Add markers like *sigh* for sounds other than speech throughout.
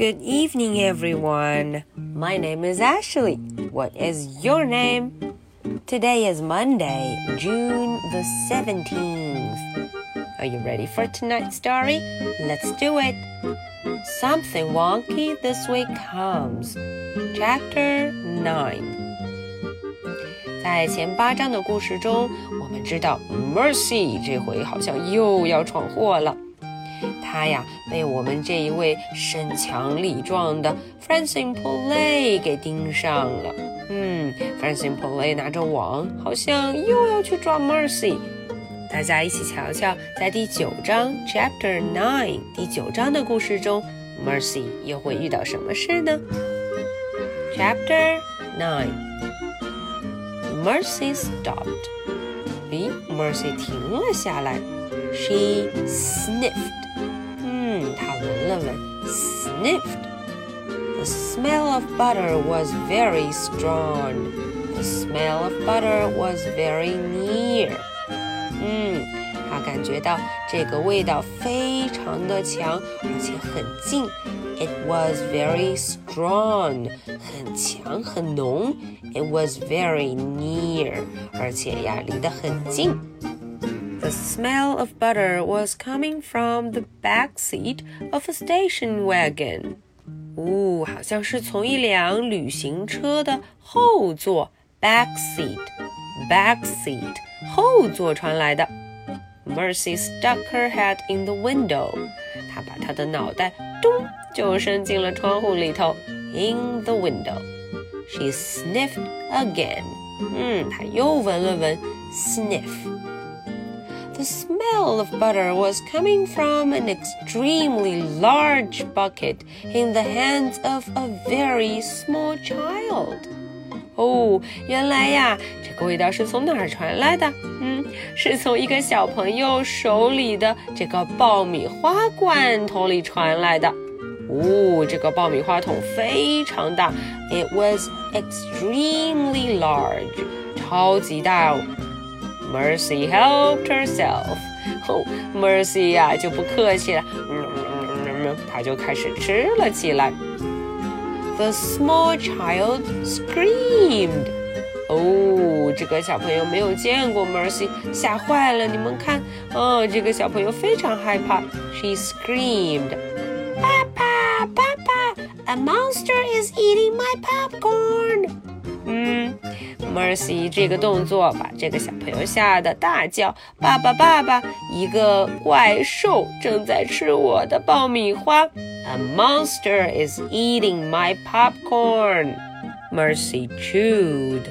Good evening, everyone. My name is Ashley. What is your name? Today is Monday, June the 17th. Are you ready for tonight's story? Let's do it. Something Wonky This Way Comes, Chapter 9. 在前八章的故事中，我们知道 Mercy 这回好像又要闯祸了。他呀，被我们这一位身强力壮的 Francine Polay 给盯上了。嗯，Francine Polay 拿着网，好像又要去抓 Mercy。大家一起瞧瞧，在第九章 Chapter Nine 第九章的故事中，Mercy 又会遇到什么事呢？Chapter Nine，Mercy stopped。咦，Mercy 停了下来。She sniffed。他闻了闻，sniffed. The smell of butter was very strong. The smell of butter was very near. 嗯，他感觉到这个味道非常的强，而且很近。It was very strong，很强很浓。It was very near，而且呀离得很近。 The smell of butter was coming from the back seat of a station wagon. 哦，好像是从一辆旅行车的后座 back seat back seat 后座传来的。Mercy stuck her head in the window. 她把她的脑袋咚就伸进了窗户里头。In the window. She sniffed again. 嗯，她又闻了闻，sniff。 the smell of butter was coming from an extremely large bucket in the hands of a very small child. 哦，原来呀，这个味道是从哪儿传来的？嗯，是从一个小朋友手里的这个爆米花罐头里传来的。哦，这个爆米花桶非常大，It was extremely large，超级大哦。 Mercy helped herself. *laughs* 哦，Mercy 呀就不客气了，嗯嗯嗯嗯，她就开始吃了起来。The small child screamed. 哦，这个小朋友没有见过 Mercy，吓坏了。你们看，哦，这个小朋友非常害怕。She screamed, "Papa, Papa, a monster is eating my popcorn." Mercy 这个动作把这个小朋友吓得大叫：“爸爸，爸爸！一个怪兽正在吃我的爆米花！”A monster is eating my popcorn. Mercy chewed.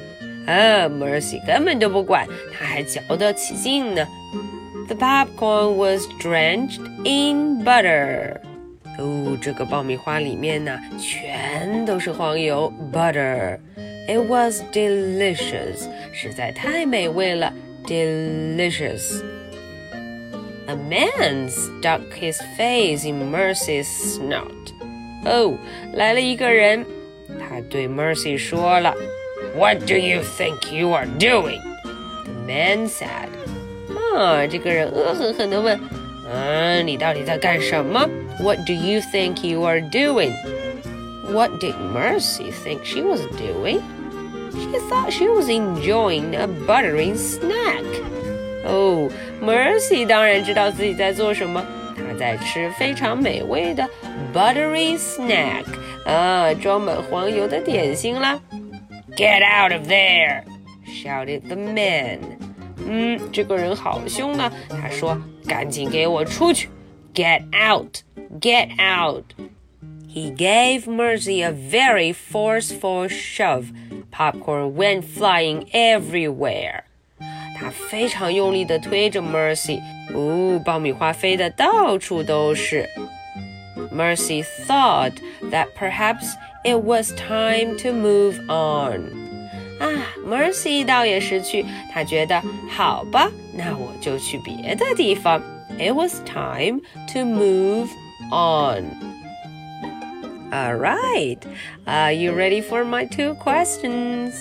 啊，Mercy 根本就不管，他还嚼得起劲呢。The popcorn was drenched in butter. 哦，这个爆米花里面呢，全都是黄油，butter。it was delicious，实在太美味了，delicious。A man stuck his face in Mercy's snout. 哦，来了一个人，他对 Mercy 说了：“What do you think you are doing?” The man said. 啊，这个人恶狠狠地问：“嗯，你到底在干什么？”What do you think you are doing? What did Mercy think she was doing? She thought she was enjoying a buttery snack. 哦，Mercy 当然知道自己在做什么，她在吃非常美味的 buttery snack 啊，装满黄油的点心啦。Get out of there! shouted the man. 嗯，这个人好凶呢。他说：“赶紧给我出去！Get out! Get out!” He gave Mercy a very forceful shove. Popcorn went flying everywhere. 他非常用力地推着 Mercy，哦，爆米花飞得到处都是。Mercy thought that perhaps it was time to move on. 啊，Mercy 倒也识趣，她觉得好吧，那我就去别的地方。It was time to move on. All right. Are you ready for my two questions?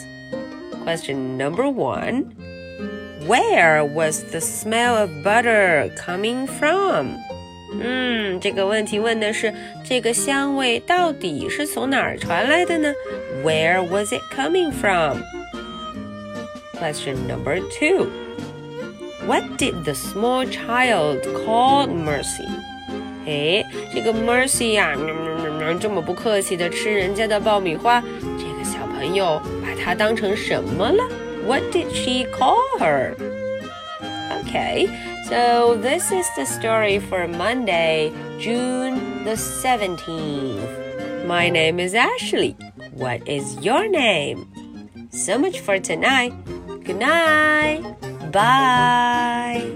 Question number one Where was the smell of butter coming from? 嗯， 嗯，这个问题问的是这个香味到底是从哪儿传来的呢？Where was it coming from? Question number two. What did the small child call Mercy? 哎，这个 Mercy 呀、啊， 这么不客气的吃人家的爆米花，这个小朋友把它当成什么了？What did she call her? Okay, so this is the story for Monday, June the 17th. My name is Ashley. What is your name? So much for tonight. Good night. Bye.